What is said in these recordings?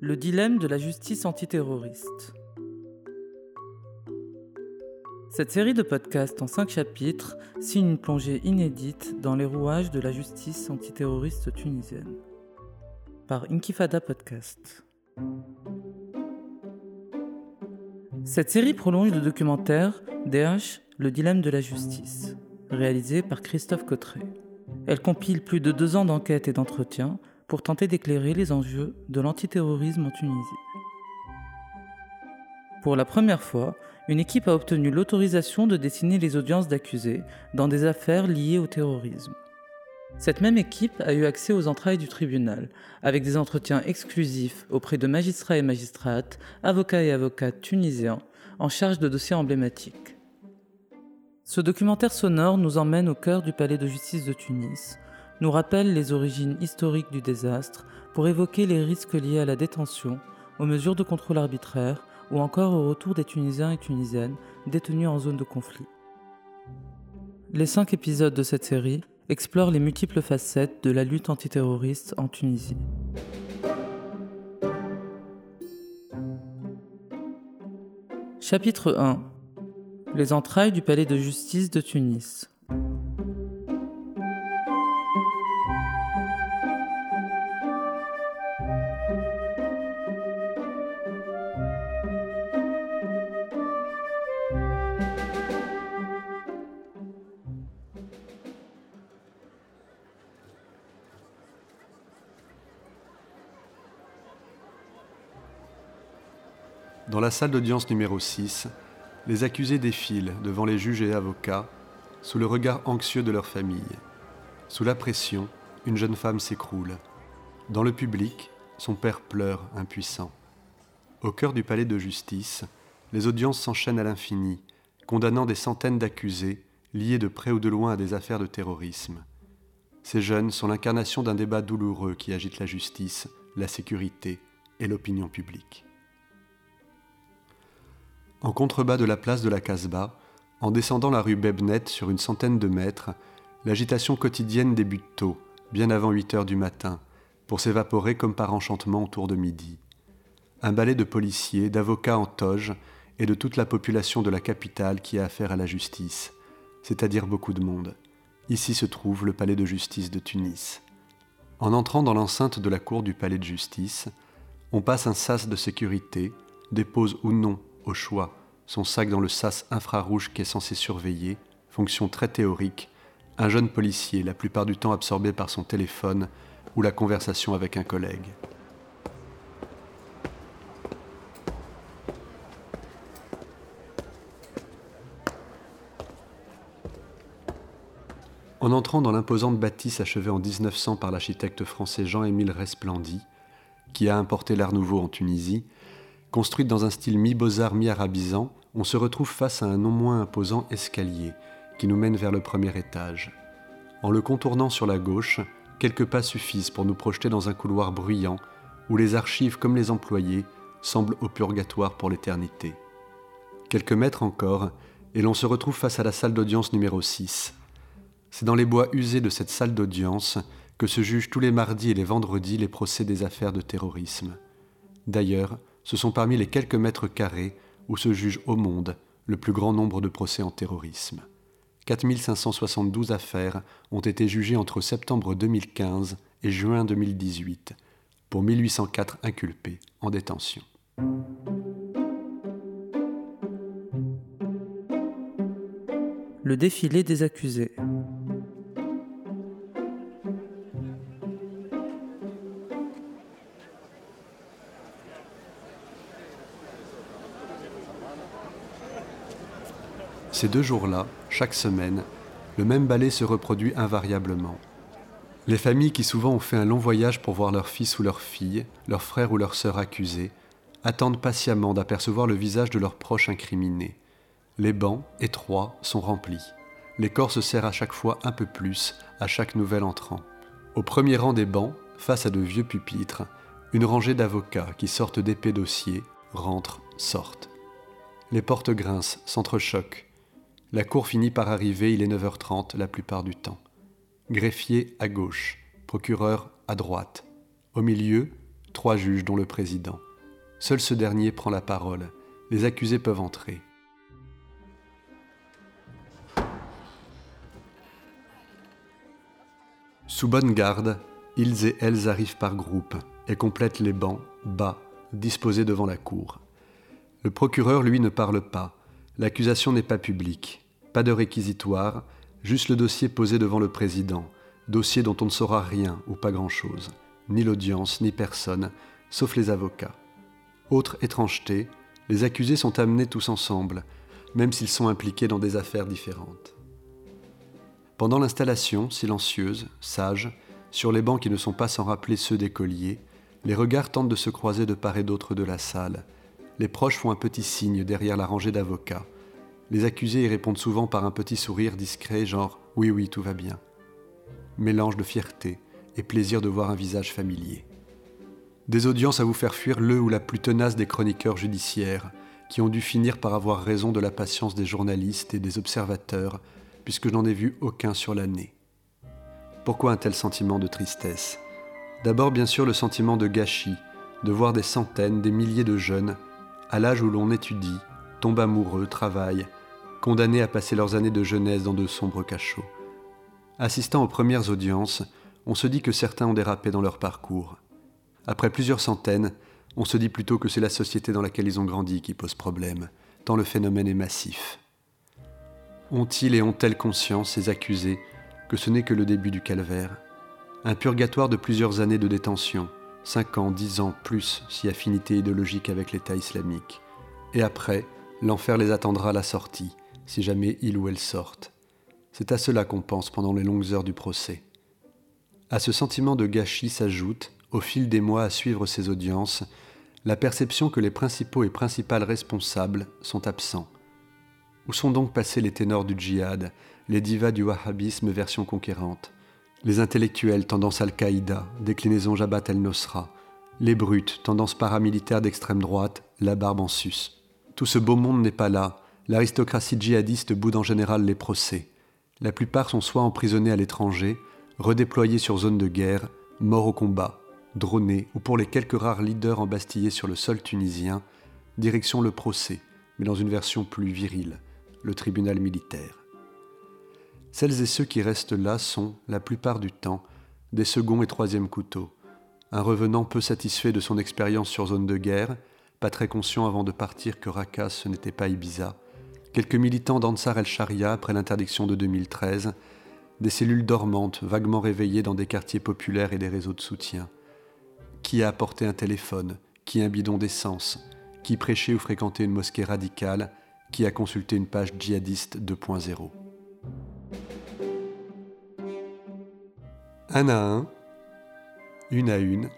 Le dilemme de la justice antiterroriste. Cette série de podcasts en cinq chapitres signe une plongée inédite dans les rouages de la justice antiterroriste tunisienne. Par Inkifada Podcast. Cette série prolonge le documentaire DH, le dilemme de la justice, réalisé par Christophe Cotteret. Elle compile plus de deux ans d'enquête et d'entretien pour tenter d'éclairer les enjeux de l'antiterrorisme en Tunisie. Pour la première fois, une équipe a obtenu l'autorisation de dessiner les audiences d'accusés dans des affaires liées au terrorisme. Cette même équipe a eu accès aux entrailles du tribunal, avec des entretiens exclusifs auprès de magistrats et magistrates, avocats et avocates tunisiens, en charge de dossiers emblématiques. Ce documentaire sonore nous emmène au cœur du palais de justice de Tunis, nous rappelle les origines historiques du désastre pour évoquer les risques liés à la détention, aux mesures de contrôle arbitraire ou encore au retour des Tunisiens et Tunisiennes détenus en zone de conflit. Les cinq épisodes de cette série explore les multiples facettes de la lutte antiterroriste en Tunisie. Chapitre 1 Les entrailles du palais de justice de Tunis. Dans la salle d'audience numéro 6, les accusés défilent devant les juges et avocats, sous le regard anxieux de leur famille. Sous la pression, une jeune femme s'écroule. Dans le public, son père pleure, impuissant. Au cœur du palais de justice, les audiences s'enchaînent à l'infini, condamnant des centaines d'accusés liés de près ou de loin à des affaires de terrorisme. Ces jeunes sont l'incarnation d'un débat douloureux qui agite la justice, la sécurité et l'opinion publique. En contrebas de la place de la Casbah, en descendant la rue Bebnet sur une centaine de mètres, l'agitation quotidienne débute tôt, bien avant 8 heures du matin, pour s'évaporer comme par enchantement autour de midi. Un balai de policiers, d'avocats en toge et de toute la population de la capitale qui a affaire à la justice, c'est-à-dire beaucoup de monde. Ici se trouve le palais de justice de Tunis. En entrant dans l'enceinte de la cour du palais de justice, on passe un sas de sécurité, dépose ou non au choix, son sac dans le sas infrarouge qui est censé surveiller, fonction très théorique, un jeune policier, la plupart du temps absorbé par son téléphone ou la conversation avec un collègue. En entrant dans l'imposante bâtisse achevée en 1900 par l'architecte français Jean-Émile Resplendy, qui a importé l'art nouveau en Tunisie, Construite dans un style mi-beaux-arts, mi-arabisant, on se retrouve face à un non moins imposant escalier qui nous mène vers le premier étage. En le contournant sur la gauche, quelques pas suffisent pour nous projeter dans un couloir bruyant où les archives comme les employés semblent au purgatoire pour l'éternité. Quelques mètres encore, et l'on se retrouve face à la salle d'audience numéro 6. C'est dans les bois usés de cette salle d'audience que se jugent tous les mardis et les vendredis les procès des affaires de terrorisme. D'ailleurs, ce sont parmi les quelques mètres carrés où se juge au monde le plus grand nombre de procès en terrorisme. 4572 affaires ont été jugées entre septembre 2015 et juin 2018, pour 1804 inculpés en détention. Le défilé des accusés. Ces deux jours-là, chaque semaine, le même ballet se reproduit invariablement. Les familles qui souvent ont fait un long voyage pour voir leur fils ou leur fille, leur frère ou leur sœur accusés, attendent patiemment d'apercevoir le visage de leurs proches incriminés. Les bancs, étroits, sont remplis. Les corps se serrent à chaque fois un peu plus à chaque nouvel entrant. Au premier rang des bancs, face à de vieux pupitres, une rangée d'avocats qui sortent d'épais dossiers, rentrent, sortent. Les portes grincent, s'entrechoquent, la cour finit par arriver, il est 9h30 la plupart du temps. Greffier à gauche, procureur à droite. Au milieu, trois juges dont le président. Seul ce dernier prend la parole. Les accusés peuvent entrer. Sous bonne garde, ils et elles arrivent par groupe et complètent les bancs, bas, disposés devant la cour. Le procureur, lui, ne parle pas. L'accusation n'est pas publique. Pas de réquisitoire, juste le dossier posé devant le président, dossier dont on ne saura rien ou pas grand-chose, ni l'audience, ni personne, sauf les avocats. Autre étrangeté, les accusés sont amenés tous ensemble, même s'ils sont impliqués dans des affaires différentes. Pendant l'installation, silencieuse, sage, sur les bancs qui ne sont pas sans rappeler ceux des colliers, les regards tentent de se croiser de part et d'autre de la salle. Les proches font un petit signe derrière la rangée d'avocats. Les accusés y répondent souvent par un petit sourire discret, genre Oui, oui, tout va bien. Mélange de fierté et plaisir de voir un visage familier. Des audiences à vous faire fuir le ou la plus tenace des chroniqueurs judiciaires, qui ont dû finir par avoir raison de la patience des journalistes et des observateurs, puisque je n'en ai vu aucun sur l'année. Pourquoi un tel sentiment de tristesse? D'abord bien sûr le sentiment de gâchis, de voir des centaines, des milliers de jeunes, à l'âge où l'on étudie, tombent amoureux, travaillent, condamnés à passer leurs années de jeunesse dans de sombres cachots. Assistant aux premières audiences, on se dit que certains ont dérapé dans leur parcours. Après plusieurs centaines, on se dit plutôt que c'est la société dans laquelle ils ont grandi qui pose problème, tant le phénomène est massif. Ont-ils et ont-elles conscience, ces accusés, que ce n'est que le début du calvaire? Un purgatoire de plusieurs années de détention, 5 ans, 10 ans, plus, si affinité idéologique avec l'État islamique. Et après, l'enfer les attendra à la sortie, si jamais ils ou elles sortent. C'est à cela qu'on pense pendant les longues heures du procès. À ce sentiment de gâchis s'ajoute, au fil des mois à suivre ces audiences, la perception que les principaux et principales responsables sont absents où sont donc passés les ténors du djihad, les divas du wahhabisme version conquérante, les intellectuels tendance Al-Qaïda, déclinaison Jabhat el-Nosra, les brutes, tendance paramilitaire d'extrême droite, la barbe en sus? Tout ce beau monde n'est pas là, l'aristocratie djihadiste boude en général les procès. La plupart sont soit emprisonnés à l'étranger, redéployés sur zone de guerre, morts au combat, dronés, ou pour les quelques rares leaders embastillés sur le sol tunisien, direction le procès, mais dans une version plus virile le tribunal militaire. Celles et ceux qui restent là sont, la plupart du temps, des seconds et troisièmes couteaux, un revenant peu satisfait de son expérience sur zone de guerre, pas très conscient avant de partir que Raqqa ce n'était pas Ibiza, quelques militants d'Ansar el-Sharia après l'interdiction de 2013, des cellules dormantes vaguement réveillées dans des quartiers populaires et des réseaux de soutien. Qui a apporté un téléphone? Qui un bidon d'essence? Qui prêchait ou fréquentait une mosquée radicale? Qui a consulté une page djihadiste 2.0. Un à un, une à une,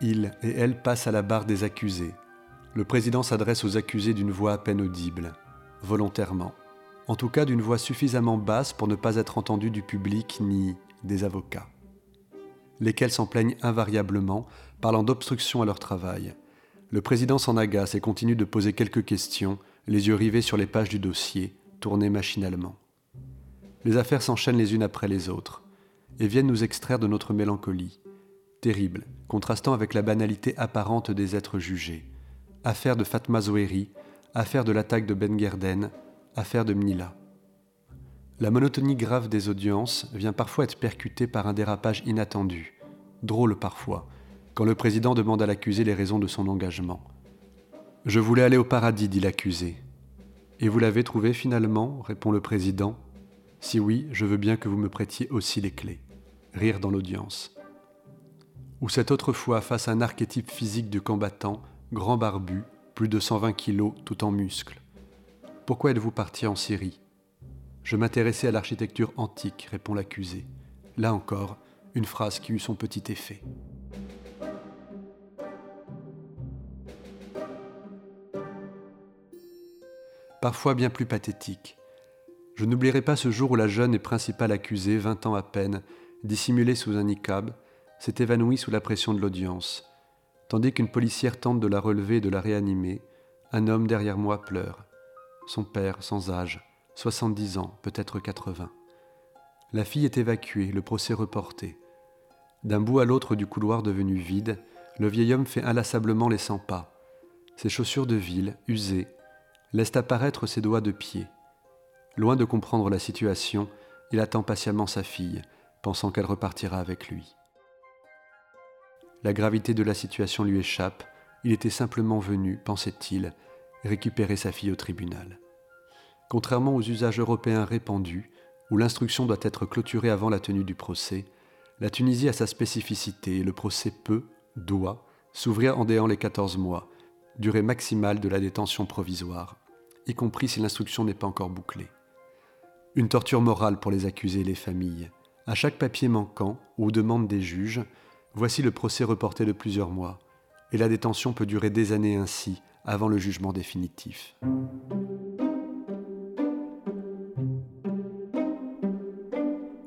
il et elle passent à la barre des accusés. Le président s'adresse aux accusés d'une voix à peine audible, volontairement, en tout cas d'une voix suffisamment basse pour ne pas être entendue du public ni des avocats, lesquels s'en plaignent invariablement, parlant d'obstruction à leur travail. Le président s'en agace et continue de poser quelques questions les yeux rivés sur les pages du dossier, tournés machinalement. Les affaires s'enchaînent les unes après les autres, et viennent nous extraire de notre mélancolie, terrible, contrastant avec la banalité apparente des êtres jugés. Affaire de Fatma Zoheri, affaire de l'attaque de Ben Gerden, affaire de Mnila. La monotonie grave des audiences vient parfois être percutée par un dérapage inattendu, drôle parfois, quand le président demande à l'accusé les raisons de son engagement. Je voulais aller au paradis, dit l'accusé. Et vous l'avez trouvé finalement répond le président. Si oui, je veux bien que vous me prêtiez aussi les clés. Rire dans l'audience. Ou cette autre fois face à un archétype physique de combattant, grand barbu, plus de 120 kilos, tout en muscles. Pourquoi êtes-vous parti en Syrie? Je m'intéressais à l'architecture antique, répond l'accusé. Là encore, une phrase qui eut son petit effet. parfois bien plus pathétique. Je n'oublierai pas ce jour où la jeune et principale accusée, vingt ans à peine, dissimulée sous un niqab, s'est évanouie sous la pression de l'audience. Tandis qu'une policière tente de la relever et de la réanimer, un homme derrière moi pleure. Son père, sans âge, 70 ans, peut-être 80. La fille est évacuée, le procès reporté. D'un bout à l'autre du couloir devenu vide, le vieil homme fait inlassablement les cent pas. Ses chaussures de ville, usées, laissent apparaître ses doigts de pied. Loin de comprendre la situation, il attend patiemment sa fille, pensant qu'elle repartira avec lui. La gravité de la situation lui échappe, il était simplement venu, pensait-il, récupérer sa fille au tribunal. Contrairement aux usages européens répandus, où l'instruction doit être clôturée avant la tenue du procès, la Tunisie a sa spécificité et le procès peut, doit, s'ouvrir en déant les 14 mois, durée maximale de la détention provisoire, y compris si l'instruction n'est pas encore bouclée. Une torture morale pour les accusés et les familles. À chaque papier manquant ou demande des juges, voici le procès reporté de plusieurs mois, et la détention peut durer des années ainsi avant le jugement définitif.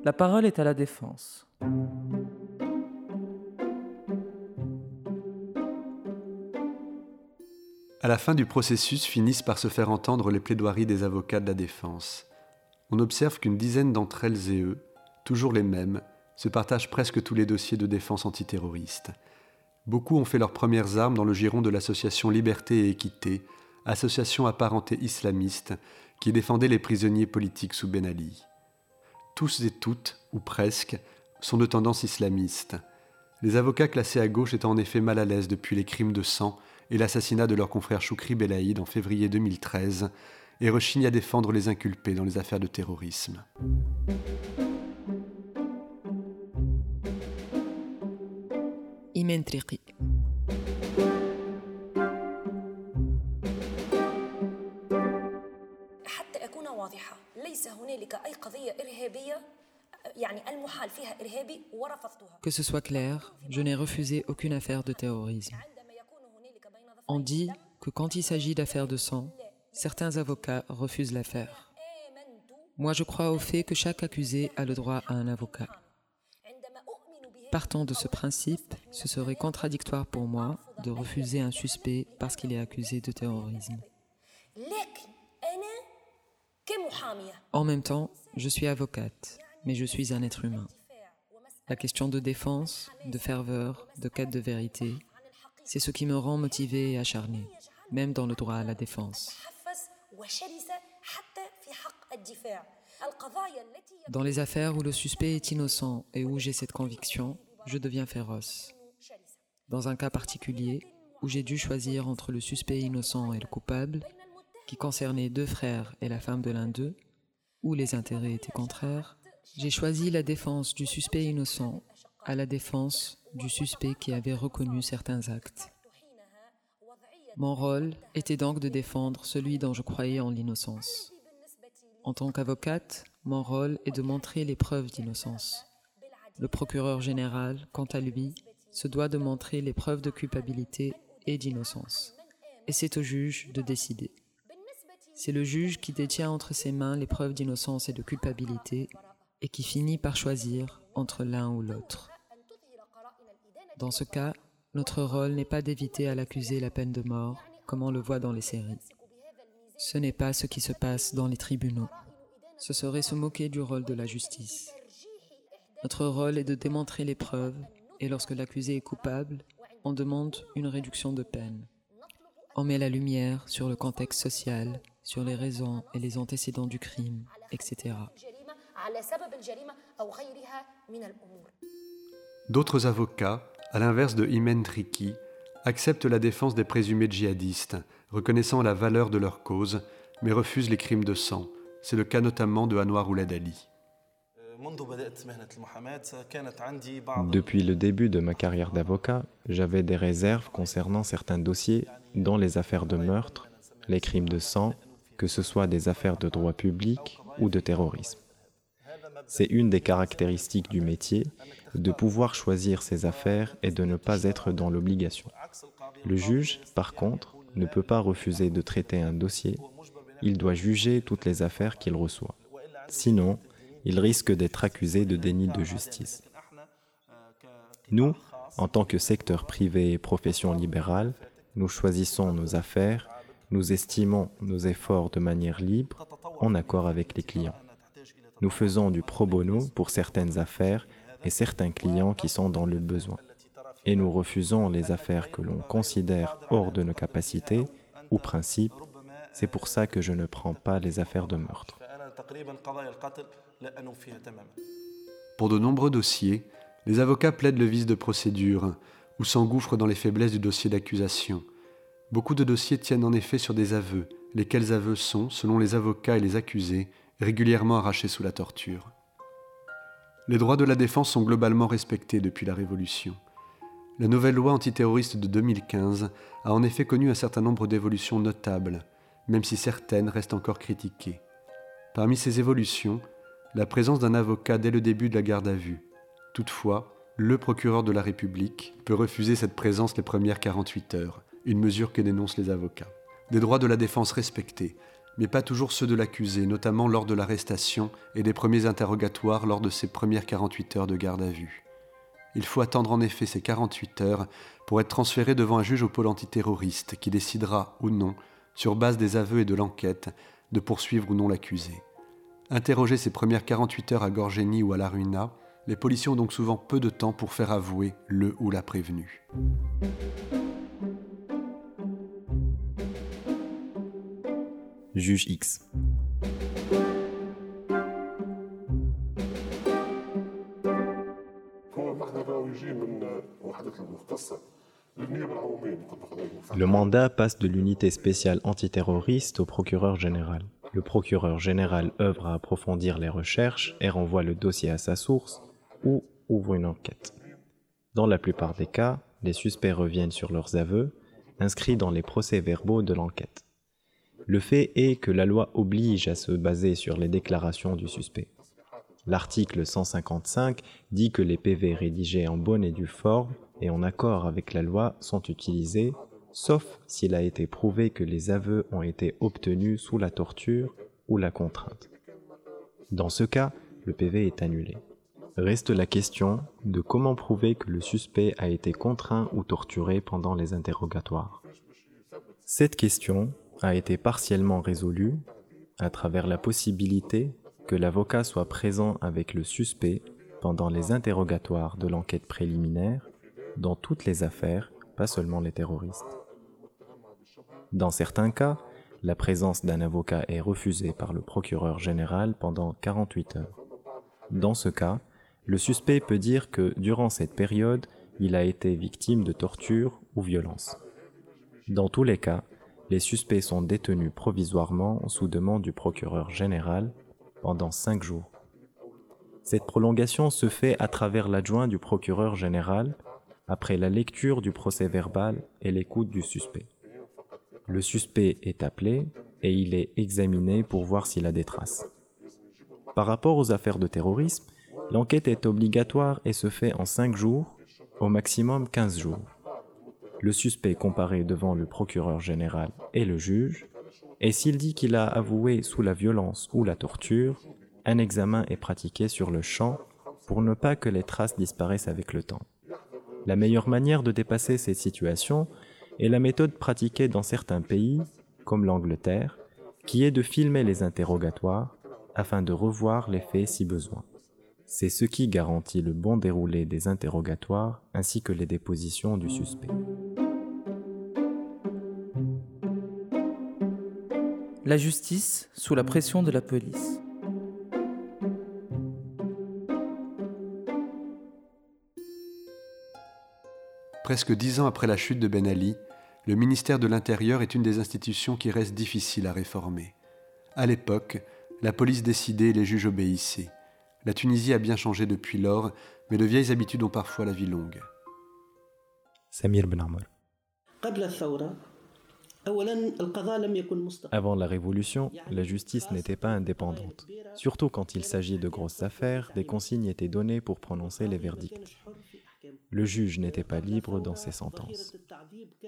La parole est à la défense. À la fin du processus finissent par se faire entendre les plaidoiries des avocats de la défense. On observe qu'une dizaine d'entre elles et eux, toujours les mêmes, se partagent presque tous les dossiers de défense antiterroriste. Beaucoup ont fait leurs premières armes dans le giron de l'association Liberté et Équité, association apparentée islamiste qui défendait les prisonniers politiques sous Ben Ali. Tous et toutes, ou presque, sont de tendance islamiste. Les avocats classés à gauche étant en effet mal à l'aise depuis les crimes de sang et l'assassinat de leur confrère Choukri Belaïd en février 2013 et rechignent à défendre les inculpés dans les affaires de terrorisme. Que ce soit clair, je n'ai refusé aucune affaire de terrorisme. On dit que quand il s'agit d'affaires de sang, certains avocats refusent l'affaire. Moi, je crois au fait que chaque accusé a le droit à un avocat. Partant de ce principe, ce serait contradictoire pour moi de refuser un suspect parce qu'il est accusé de terrorisme. En même temps, je suis avocate, mais je suis un être humain. La question de défense, de ferveur, de quête de vérité, c'est ce qui me rend motivé et acharné, même dans le droit à la défense. Dans les affaires où le suspect est innocent et où j'ai cette conviction, je deviens féroce. Dans un cas particulier, où j'ai dû choisir entre le suspect innocent et le coupable, qui concernait deux frères et la femme de l'un d'eux, où les intérêts étaient contraires, j'ai choisi la défense du suspect innocent à la défense du suspect qui avait reconnu certains actes. Mon rôle était donc de défendre celui dont je croyais en l'innocence. En tant qu'avocate, mon rôle est de montrer les preuves d'innocence. Le procureur général, quant à lui, se doit de montrer les preuves de culpabilité et d'innocence. Et c'est au juge de décider. C'est le juge qui détient entre ses mains les preuves d'innocence et de culpabilité et qui finit par choisir entre l'un ou l'autre. Dans ce cas, notre rôle n'est pas d'éviter à l'accusé la peine de mort, comme on le voit dans les séries. Ce n'est pas ce qui se passe dans les tribunaux. Ce serait se moquer du rôle de la justice. Notre rôle est de démontrer les preuves, et lorsque l'accusé est coupable, on demande une réduction de peine. On met la lumière sur le contexte social, sur les raisons et les antécédents du crime, etc. D'autres avocats, à l'inverse de Imen Triki, acceptent la défense des présumés djihadistes, reconnaissant la valeur de leur cause, mais refusent les crimes de sang. C'est le cas notamment de Anwar Ouled Ali. Depuis le début de ma carrière d'avocat, j'avais des réserves concernant certains dossiers, dont les affaires de meurtre, les crimes de sang, que ce soit des affaires de droit public ou de terrorisme. C'est une des caractéristiques du métier de pouvoir choisir ses affaires et de ne pas être dans l'obligation. Le juge, par contre, ne peut pas refuser de traiter un dossier, il doit juger toutes les affaires qu'il reçoit. Sinon, il risque d'être accusé de déni de justice. Nous, en tant que secteur privé et profession libérale, nous choisissons nos affaires, nous estimons nos efforts de manière libre, en accord avec les clients. Nous faisons du pro bono pour certaines affaires et certains clients qui sont dans le besoin. Et nous refusons les affaires que l'on considère hors de nos capacités ou principes. C'est pour ça que je ne prends pas les affaires de meurtre. Pour de nombreux dossiers, les avocats plaident le vice de procédure ou s'engouffrent dans les faiblesses du dossier d'accusation. Beaucoup de dossiers tiennent en effet sur des aveux, lesquels aveux sont, selon les avocats et les accusés, régulièrement arrachés sous la torture. Les droits de la défense sont globalement respectés depuis la Révolution. La nouvelle loi antiterroriste de 2015 a en effet connu un certain nombre d'évolutions notables, même si certaines restent encore critiquées. Parmi ces évolutions, la présence d'un avocat dès le début de la garde à vue. Toutefois, le procureur de la République peut refuser cette présence les premières 48 heures, une mesure que dénoncent les avocats. Des droits de la défense respectés, mais pas toujours ceux de l'accusé, notamment lors de l'arrestation et des premiers interrogatoires lors de ses premières 48 heures de garde à vue. Il faut attendre en effet ces 48 heures pour être transféré devant un juge au pôle antiterroriste qui décidera ou non, sur base des aveux et de l'enquête, de poursuivre ou non l'accusé. Interroger ces premières 48 heures à Gorgeni ou à la Ruina, les policiers ont donc souvent peu de temps pour faire avouer le ou la prévenu. Juge X. Le mandat passe de l'unité spéciale antiterroriste au procureur général. Le procureur général œuvre à approfondir les recherches et renvoie le dossier à sa source ou ouvre une enquête. Dans la plupart des cas, les suspects reviennent sur leurs aveux, inscrits dans les procès-verbaux de l'enquête. Le fait est que la loi oblige à se baser sur les déclarations du suspect. L'article 155 dit que les PV rédigés en bonne et due forme et en accord avec la loi sont utilisés, sauf s'il a été prouvé que les aveux ont été obtenus sous la torture ou la contrainte. Dans ce cas, le PV est annulé. Reste la question de comment prouver que le suspect a été contraint ou torturé pendant les interrogatoires. Cette question a été partiellement résolue à travers la possibilité que l'avocat soit présent avec le suspect pendant les interrogatoires de l'enquête préliminaire dans toutes les affaires, pas seulement les terroristes. Dans certains cas, la présence d'un avocat est refusée par le procureur général pendant 48 heures. Dans ce cas, le suspect peut dire que durant cette période, il a été victime de torture ou violence. Dans tous les cas, les suspects sont détenus provisoirement sous demande du procureur général pendant cinq jours. Cette prolongation se fait à travers l'adjoint du procureur général après la lecture du procès verbal et l'écoute du suspect. Le suspect est appelé et il est examiné pour voir s'il a des traces. Par rapport aux affaires de terrorisme, l'enquête est obligatoire et se fait en cinq jours, au maximum 15 jours. Le suspect comparé devant le procureur général et le juge et s'il dit qu'il a avoué sous la violence ou la torture, un examen est pratiqué sur le champ pour ne pas que les traces disparaissent avec le temps. La meilleure manière de dépasser cette situation est la méthode pratiquée dans certains pays, comme l'Angleterre, qui est de filmer les interrogatoires afin de revoir les faits si besoin. C'est ce qui garantit le bon déroulé des interrogatoires ainsi que les dépositions du suspect. La justice sous la pression de la police. Presque dix ans après la chute de Ben Ali, le ministère de l'Intérieur est une des institutions qui reste difficile à réformer. À l'époque, la police décidait et les juges obéissaient. La Tunisie a bien changé depuis lors, mais de vieilles habitudes ont parfois la vie longue. Samir Ben avant la Révolution, la justice n'était pas indépendante. Surtout quand il s'agit de grosses affaires, des consignes étaient données pour prononcer les verdicts. Le juge n'était pas libre dans ses sentences.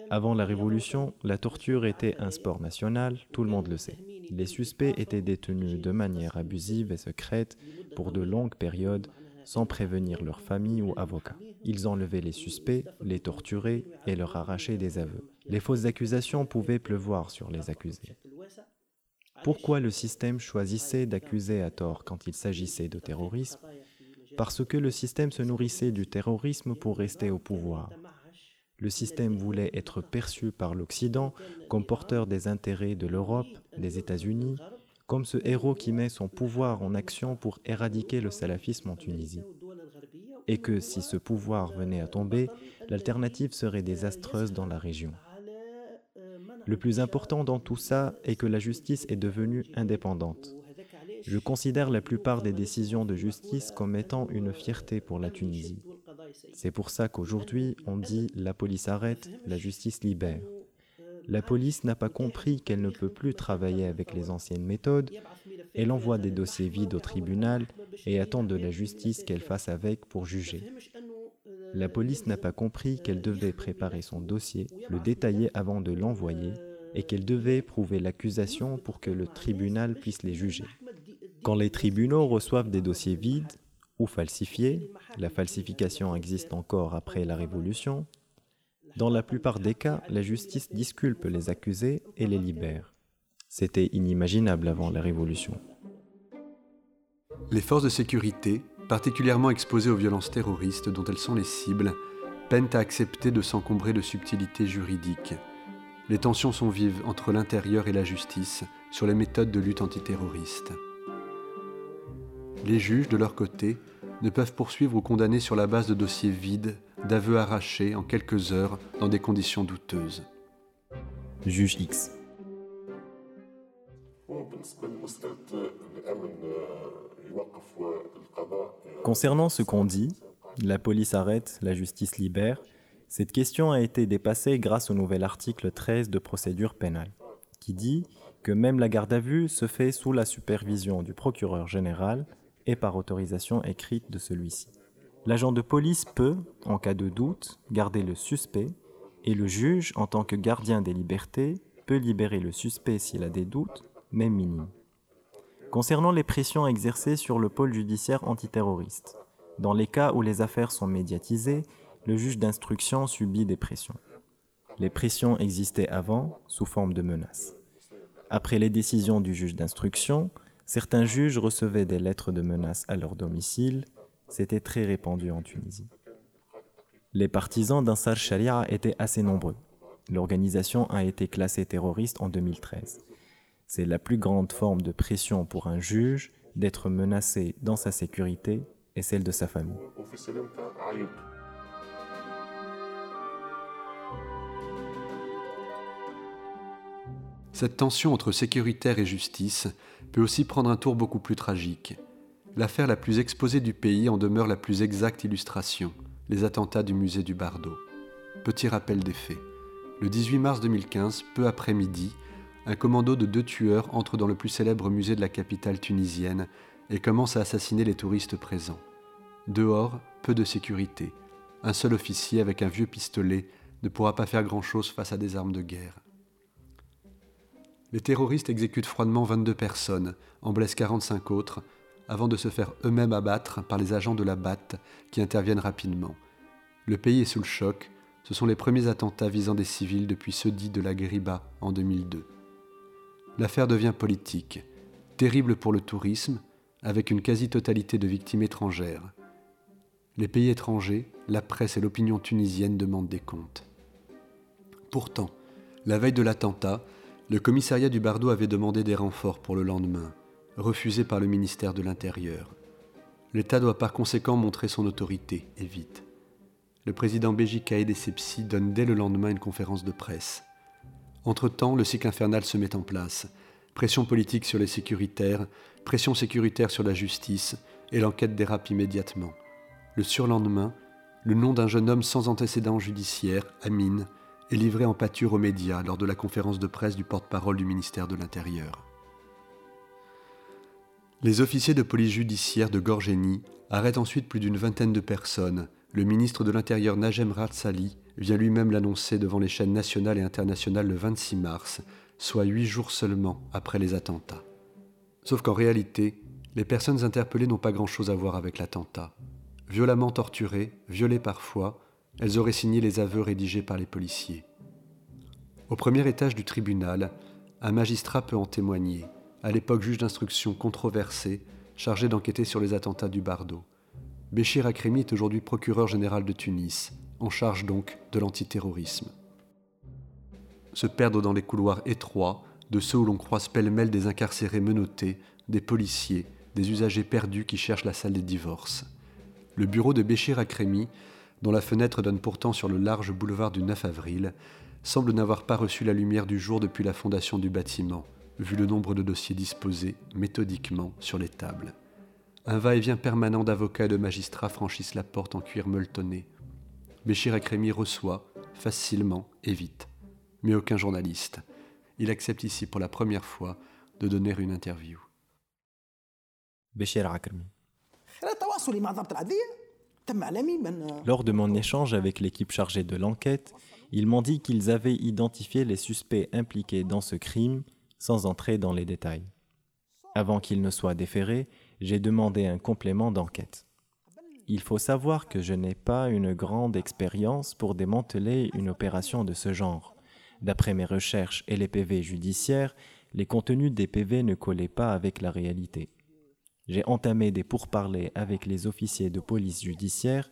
Avant la Révolution, la torture était un sport national, tout le monde le sait. Les suspects étaient détenus de manière abusive et secrète pour de longues périodes sans prévenir leur famille ou avocat. Ils enlevaient les suspects, les torturaient et leur arrachaient des aveux. Les fausses accusations pouvaient pleuvoir sur les accusés. Pourquoi le système choisissait d'accuser à tort quand il s'agissait de terrorisme? Parce que le système se nourrissait du terrorisme pour rester au pouvoir. Le système voulait être perçu par l'Occident comme porteur des intérêts de l'Europe, des États-Unis, comme ce héros qui met son pouvoir en action pour éradiquer le salafisme en Tunisie. Et que si ce pouvoir venait à tomber, l'alternative serait désastreuse dans la région. Le plus important dans tout ça est que la justice est devenue indépendante. Je considère la plupart des décisions de justice comme étant une fierté pour la Tunisie. C'est pour ça qu'aujourd'hui, on dit la police arrête, la justice libère. La police n'a pas compris qu'elle ne peut plus travailler avec les anciennes méthodes. Elle envoie des dossiers vides au tribunal et attend de la justice qu'elle fasse avec pour juger. La police n'a pas compris qu'elle devait préparer son dossier, le détailler avant de l'envoyer et qu'elle devait prouver l'accusation pour que le tribunal puisse les juger. Quand les tribunaux reçoivent des dossiers vides ou falsifiés, la falsification existe encore après la Révolution, dans la plupart des cas, la justice disculpe les accusés et les libère. C'était inimaginable avant la Révolution. Les forces de sécurité, particulièrement exposées aux violences terroristes dont elles sont les cibles, peinent à accepter de s'encombrer de subtilités juridiques. Les tensions sont vives entre l'intérieur et la justice sur les méthodes de lutte antiterroriste. Les juges, de leur côté, ne peuvent poursuivre ou condamner sur la base de dossiers vides d'aveux arrachés en quelques heures dans des conditions douteuses. Juge X. Concernant ce qu'on dit, la police arrête, la justice libère, cette question a été dépassée grâce au nouvel article 13 de procédure pénale, qui dit que même la garde à vue se fait sous la supervision du procureur général et par autorisation écrite de celui-ci. L'agent de police peut, en cas de doute, garder le suspect et le juge, en tant que gardien des libertés, peut libérer le suspect s'il a des doutes, même minimes. Concernant les pressions exercées sur le pôle judiciaire antiterroriste, dans les cas où les affaires sont médiatisées, le juge d'instruction subit des pressions. Les pressions existaient avant sous forme de menaces. Après les décisions du juge d'instruction, certains juges recevaient des lettres de menaces à leur domicile c'était très répandu en Tunisie. Les partisans d'Ansar Sharia étaient assez nombreux. L'organisation a été classée terroriste en 2013. C'est la plus grande forme de pression pour un juge d'être menacé dans sa sécurité et celle de sa famille. Cette tension entre sécuritaire et justice peut aussi prendre un tour beaucoup plus tragique l'affaire la plus exposée du pays en demeure la plus exacte illustration, les attentats du musée du Bardo. Petit rappel des faits. Le 18 mars 2015, peu après midi, un commando de deux tueurs entre dans le plus célèbre musée de la capitale tunisienne et commence à assassiner les touristes présents. Dehors, peu de sécurité. Un seul officier avec un vieux pistolet ne pourra pas faire grand-chose face à des armes de guerre. Les terroristes exécutent froidement 22 personnes, en blessent 45 autres, avant de se faire eux-mêmes abattre par les agents de la BAT qui interviennent rapidement. Le pays est sous le choc, ce sont les premiers attentats visant des civils depuis ceux dits de la Guériba en 2002. L'affaire devient politique, terrible pour le tourisme, avec une quasi-totalité de victimes étrangères. Les pays étrangers, la presse et l'opinion tunisienne demandent des comptes. Pourtant, la veille de l'attentat, le commissariat du Bardo avait demandé des renforts pour le lendemain refusé par le ministère de l'Intérieur. L'État doit par conséquent montrer son autorité, et vite. Le président Béji Kaïd Essebsi donne dès le lendemain une conférence de presse. Entre-temps, le cycle infernal se met en place. Pression politique sur les sécuritaires, pression sécuritaire sur la justice, et l'enquête dérape immédiatement. Le surlendemain, le nom d'un jeune homme sans antécédent judiciaire, Amine, est livré en pâture aux médias lors de la conférence de presse du porte-parole du ministère de l'Intérieur. Les officiers de police judiciaire de Gorgénie arrêtent ensuite plus d'une vingtaine de personnes. Le ministre de l'Intérieur Najem Ratsali vient lui-même l'annoncer devant les chaînes nationales et internationales le 26 mars, soit huit jours seulement après les attentats. Sauf qu'en réalité, les personnes interpellées n'ont pas grand-chose à voir avec l'attentat. Violemment torturées, violées parfois, elles auraient signé les aveux rédigés par les policiers. Au premier étage du tribunal, un magistrat peut en témoigner à l'époque juge d'instruction controversé, chargé d'enquêter sur les attentats du Bardo. Béchir Akremi est aujourd'hui procureur général de Tunis, en charge donc de l'antiterrorisme. Se perdre dans les couloirs étroits de ceux où l'on croise pêle-mêle des incarcérés menottés, des policiers, des usagers perdus qui cherchent la salle des divorces. Le bureau de Béchir Akremi, dont la fenêtre donne pourtant sur le large boulevard du 9 avril, semble n'avoir pas reçu la lumière du jour depuis la fondation du bâtiment, vu le nombre de dossiers disposés méthodiquement sur les tables. Un va-et-vient permanent d'avocats et de magistrats franchissent la porte en cuir molletonné. Béchir Akremi reçoit, facilement et vite. Mais aucun journaliste. Il accepte ici pour la première fois de donner une interview. Béchir Akremi. Lors de mon échange avec l'équipe chargée de l'enquête, ils m'ont dit qu'ils avaient identifié les suspects impliqués dans ce crime sans entrer dans les détails. Avant qu'ils ne soient déférés, j'ai demandé un complément d'enquête. Il faut savoir que je n'ai pas une grande expérience pour démanteler une opération de ce genre. D'après mes recherches et les PV judiciaires, les contenus des PV ne collaient pas avec la réalité. J'ai entamé des pourparlers avec les officiers de police judiciaire,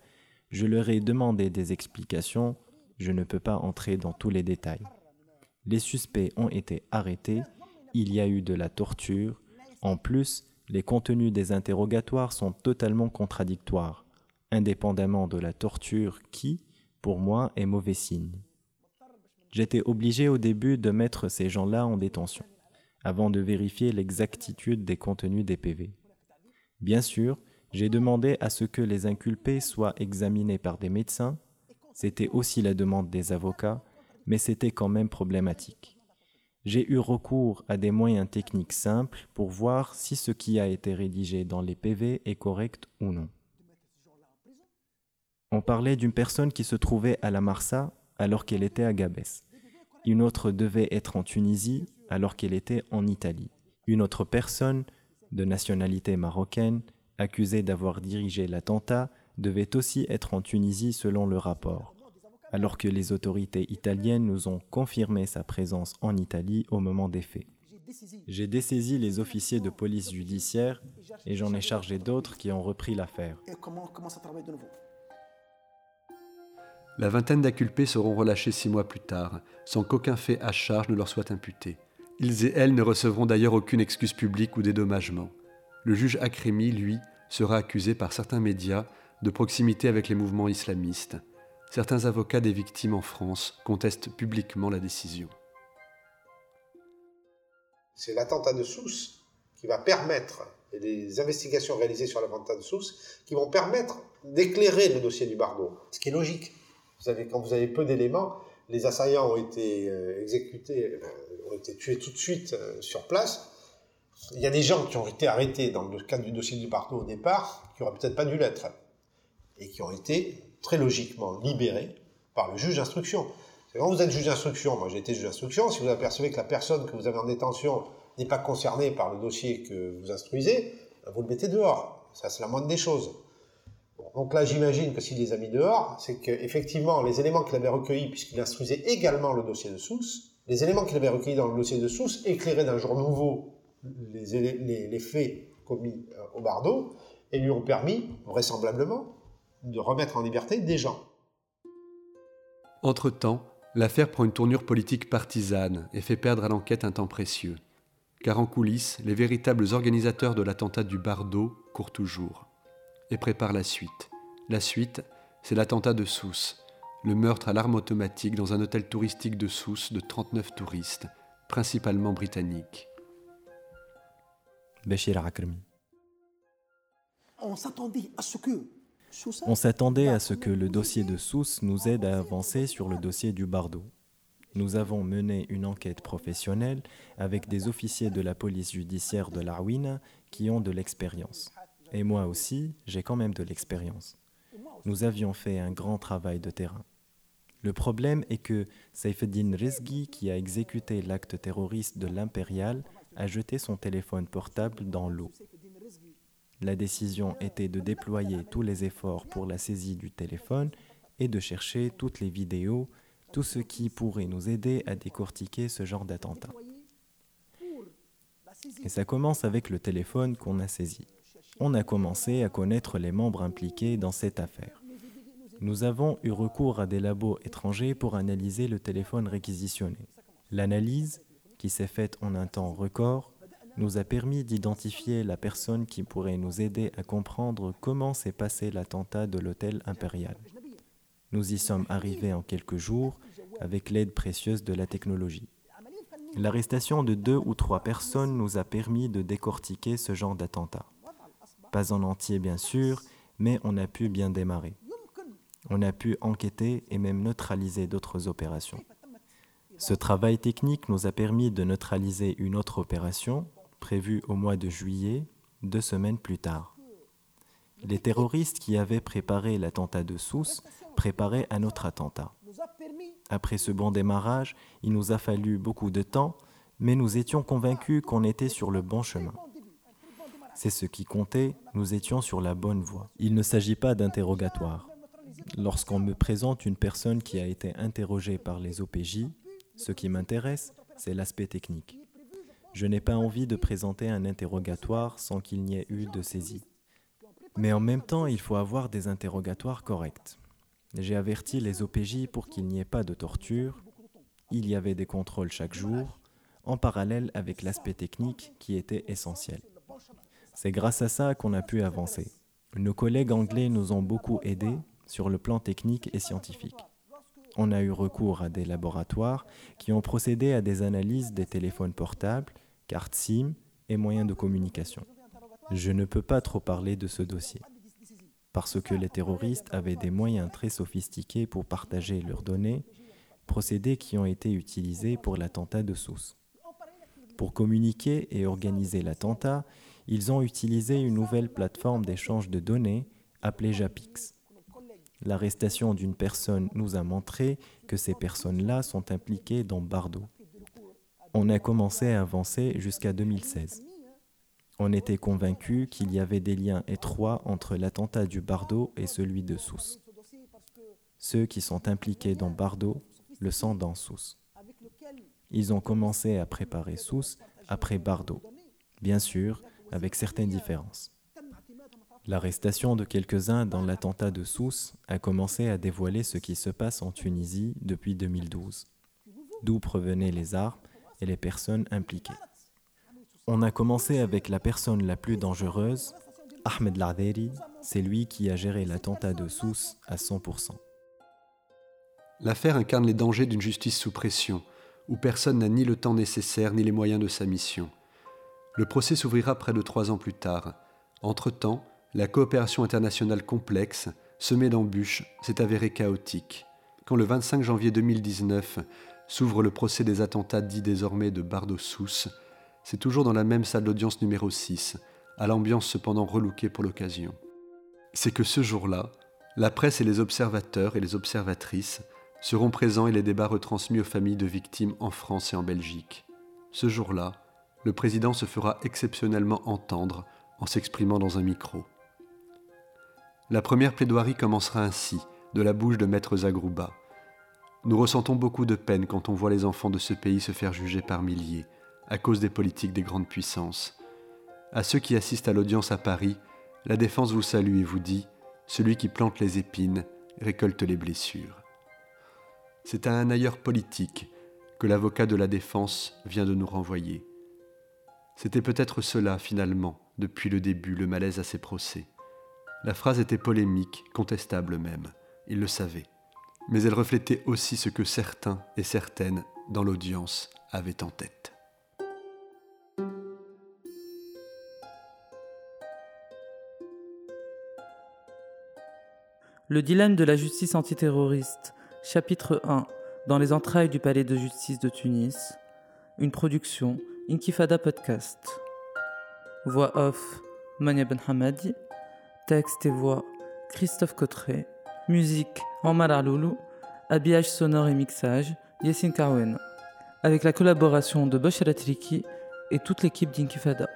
je leur ai demandé des explications, je ne peux pas entrer dans tous les détails. Les suspects ont été arrêtés, il y a eu de la torture, en plus, les contenus des interrogatoires sont totalement contradictoires, indépendamment de la torture qui, pour moi, est mauvais signe. J'étais obligé au début de mettre ces gens-là en détention, avant de vérifier l'exactitude des contenus des PV. Bien sûr, j'ai demandé à ce que les inculpés soient examinés par des médecins, c'était aussi la demande des avocats, mais c'était quand même problématique. J'ai eu recours à des moyens techniques simples pour voir si ce qui a été rédigé dans les PV est correct ou non. On parlait d'une personne qui se trouvait à la Marsa alors qu'elle était à Gabès. Une autre devait être en Tunisie alors qu'elle était en Italie. Une autre personne, de nationalité marocaine, accusée d'avoir dirigé l'attentat, devait aussi être en Tunisie selon le rapport alors que les autorités italiennes nous ont confirmé sa présence en Italie au moment des faits. J'ai dessaisi les officiers de police judiciaire et j'en ai chargé d'autres qui ont repris l'affaire. La vingtaine d'inculpés seront relâchés six mois plus tard, sans qu'aucun fait à charge ne leur soit imputé. Ils et elles ne recevront d'ailleurs aucune excuse publique ou dédommagement. Le juge Akremi, lui, sera accusé par certains médias de proximité avec les mouvements islamistes certains avocats des victimes en France contestent publiquement la décision. C'est l'attentat de Sousse qui va permettre, et les investigations réalisées sur l'attentat de Sousse, qui vont permettre d'éclairer le dossier du Bardo. Ce qui est logique. Vous avez, quand vous avez peu d'éléments, les assaillants ont été euh, exécutés, euh, ont été tués tout de suite euh, sur place. Il y a des gens qui ont été arrêtés dans le cadre du dossier du Bardo au départ, qui n'auraient peut-être pas dû l'être, et qui ont été très logiquement libéré par le juge d'instruction. Quand vous êtes juge d'instruction, moi j'ai été juge d'instruction, si vous apercevez que la personne que vous avez en détention n'est pas concernée par le dossier que vous instruisez, ben, vous le mettez dehors. Ça, c'est la moindre des choses. Donc là, j'imagine que s'il les a mis dehors, c'est qu'effectivement, les éléments qu'il avait recueillis, puisqu'il instruisait également le dossier de Sousse, les éléments qu'il avait recueillis dans le dossier de Sousse éclairaient d'un jour nouveau les, faits commis euh, au Bardo et lui ont permis, vraisemblablement, de remettre en liberté des gens. Entre-temps, l'affaire prend une tournure politique partisane et fait perdre à l'enquête un temps précieux. Car en coulisses, les véritables organisateurs de l'attentat du Bardo courent toujours et préparent la suite. La suite, c'est l'attentat de Sousse, le meurtre à l'arme automatique dans un hôtel touristique de Sousse de 39 touristes, principalement britanniques. Béchir Akrami. On s'attendait à ce que on s'attendait à ce que le dossier de Sousse nous aide à avancer sur le dossier du Bardo. Nous avons mené une enquête professionnelle avec des officiers de la police judiciaire de l'Arwina qui ont de l'expérience. Et moi aussi, j'ai quand même de l'expérience. Nous avions fait un grand travail de terrain. Le problème est que Saifeddin Rizgi, qui a exécuté l'acte terroriste de l'Impérial, a jeté son téléphone portable dans l'eau. La décision était de déployer tous les efforts pour la saisie du téléphone et de chercher toutes les vidéos, tout ce qui pourrait nous aider à décortiquer ce genre d'attentat. Et ça commence avec le téléphone qu'on a saisi. On a commencé à connaître les membres impliqués dans cette affaire. Nous avons eu recours à des labos étrangers pour analyser le téléphone réquisitionné. L'analyse, qui s'est faite en un temps record, nous a permis d'identifier la personne qui pourrait nous aider à comprendre comment s'est passé l'attentat de l'hôtel impérial. Nous y sommes arrivés en quelques jours avec l'aide précieuse de la technologie. L'arrestation de deux ou trois personnes nous a permis de décortiquer ce genre d'attentat. Pas en entier bien sûr, mais on a pu bien démarrer. On a pu enquêter et même neutraliser d'autres opérations. Ce travail technique nous a permis de neutraliser une autre opération, prévue au mois de juillet, deux semaines plus tard. Les terroristes qui avaient préparé l'attentat de Sousse préparaient un autre attentat. Après ce bon démarrage, il nous a fallu beaucoup de temps, mais nous étions convaincus qu'on était sur le bon chemin. C'est ce qui comptait, nous étions sur la bonne voie. Il ne s'agit pas d'interrogatoire. Lorsqu'on me présente une personne qui a été interrogée par les OPJ, ce qui m'intéresse, c'est l'aspect technique. Je n'ai pas envie de présenter un interrogatoire sans qu'il n'y ait eu de saisie. Mais en même temps, il faut avoir des interrogatoires corrects. J'ai averti les OPJ pour qu'il n'y ait pas de torture. Il y avait des contrôles chaque jour, en parallèle avec l'aspect technique qui était essentiel. C'est grâce à ça qu'on a pu avancer. Nos collègues anglais nous ont beaucoup aidés sur le plan technique et scientifique. On a eu recours à des laboratoires qui ont procédé à des analyses des téléphones portables, cartes SIM et moyens de communication. Je ne peux pas trop parler de ce dossier, parce que les terroristes avaient des moyens très sophistiqués pour partager leurs données, procédés qui ont été utilisés pour l'attentat de Sousse. Pour communiquer et organiser l'attentat, ils ont utilisé une nouvelle plateforme d'échange de données appelée JAPIX. L'arrestation d'une personne nous a montré que ces personnes-là sont impliquées dans Bardo. On a commencé à avancer jusqu'à 2016. On était convaincu qu'il y avait des liens étroits entre l'attentat du Bardo et celui de Sousse. Ceux qui sont impliqués dans Bardo le sont dans Sousse. Ils ont commencé à préparer Sousse après Bardo, bien sûr, avec certaines différences. L'arrestation de quelques-uns dans l'attentat de Sousse a commencé à dévoiler ce qui se passe en Tunisie depuis 2012, d'où provenaient les armes et les personnes impliquées. On a commencé avec la personne la plus dangereuse, Ahmed Larderi, c'est lui qui a géré l'attentat de Sousse à 100%. L'affaire incarne les dangers d'une justice sous pression, où personne n'a ni le temps nécessaire ni les moyens de sa mission. Le procès s'ouvrira près de trois ans plus tard. Entre-temps, la coopération internationale complexe, semée d'embûches, s'est avérée chaotique. Quand le 25 janvier 2019 s'ouvre le procès des attentats dits désormais de Bardo-Sousse, c'est toujours dans la même salle d'audience numéro 6, à l'ambiance cependant relookée pour l'occasion. C'est que ce jour-là, la presse et les observateurs et les observatrices seront présents et les débats retransmis aux familles de victimes en France et en Belgique. Ce jour-là, le président se fera exceptionnellement entendre en s'exprimant dans un micro. La première plaidoirie commencera ainsi, de la bouche de Maître Zagrouba. Nous ressentons beaucoup de peine quand on voit les enfants de ce pays se faire juger par milliers, à cause des politiques des grandes puissances. À ceux qui assistent à l'audience à Paris, la défense vous salue et vous dit Celui qui plante les épines récolte les blessures. C'est à un ailleurs politique que l'avocat de la défense vient de nous renvoyer. C'était peut-être cela, finalement, depuis le début, le malaise à ces procès. La phrase était polémique, contestable même, il le savait. Mais elle reflétait aussi ce que certains et certaines dans l'audience avaient en tête. Le dilemme de la justice antiterroriste, chapitre 1, dans les entrailles du palais de justice de Tunis, une production Inkifada Podcast. Voix off Mania Ben Hamadi, Texte et voix Christophe Cotteret. Musique Omar Aloulou. Habillage sonore et mixage Yassine Karwen. Avec la collaboration de Bosch Triki et toute l'équipe d'Inkifada.